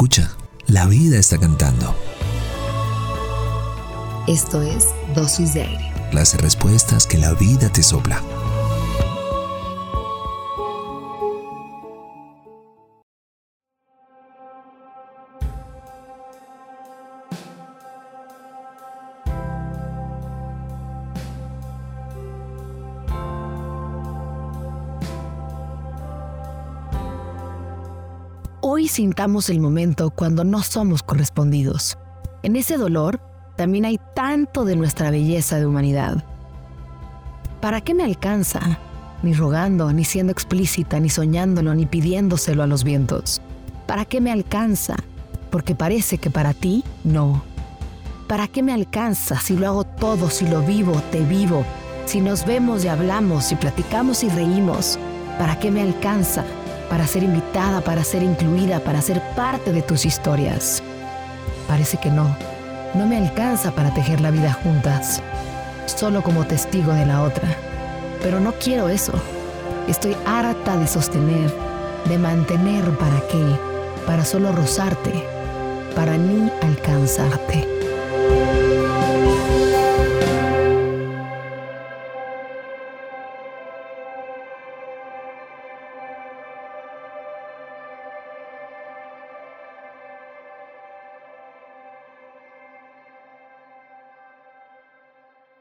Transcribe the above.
Escucha, la vida está cantando. Esto es Dosis de Aire. Las respuestas que la vida te sopla. Hoy sintamos el momento cuando no somos correspondidos. En ese dolor también hay tanto de nuestra belleza de humanidad. ¿Para qué me alcanza? Ni rogando, ni siendo explícita, ni soñándolo, ni pidiéndoselo a los vientos. ¿Para qué me alcanza? Porque parece que para ti no. ¿Para qué me alcanza si lo hago todo, si lo vivo, te vivo, si nos vemos y hablamos, si platicamos y reímos? ¿Para qué me alcanza? Para ser invitada, para ser incluida, para ser parte de tus historias. Parece que no. No me alcanza para tejer la vida juntas, solo como testigo de la otra. Pero no quiero eso. Estoy harta de sostener, de mantener para qué, para solo rozarte, para ni alcanzarte.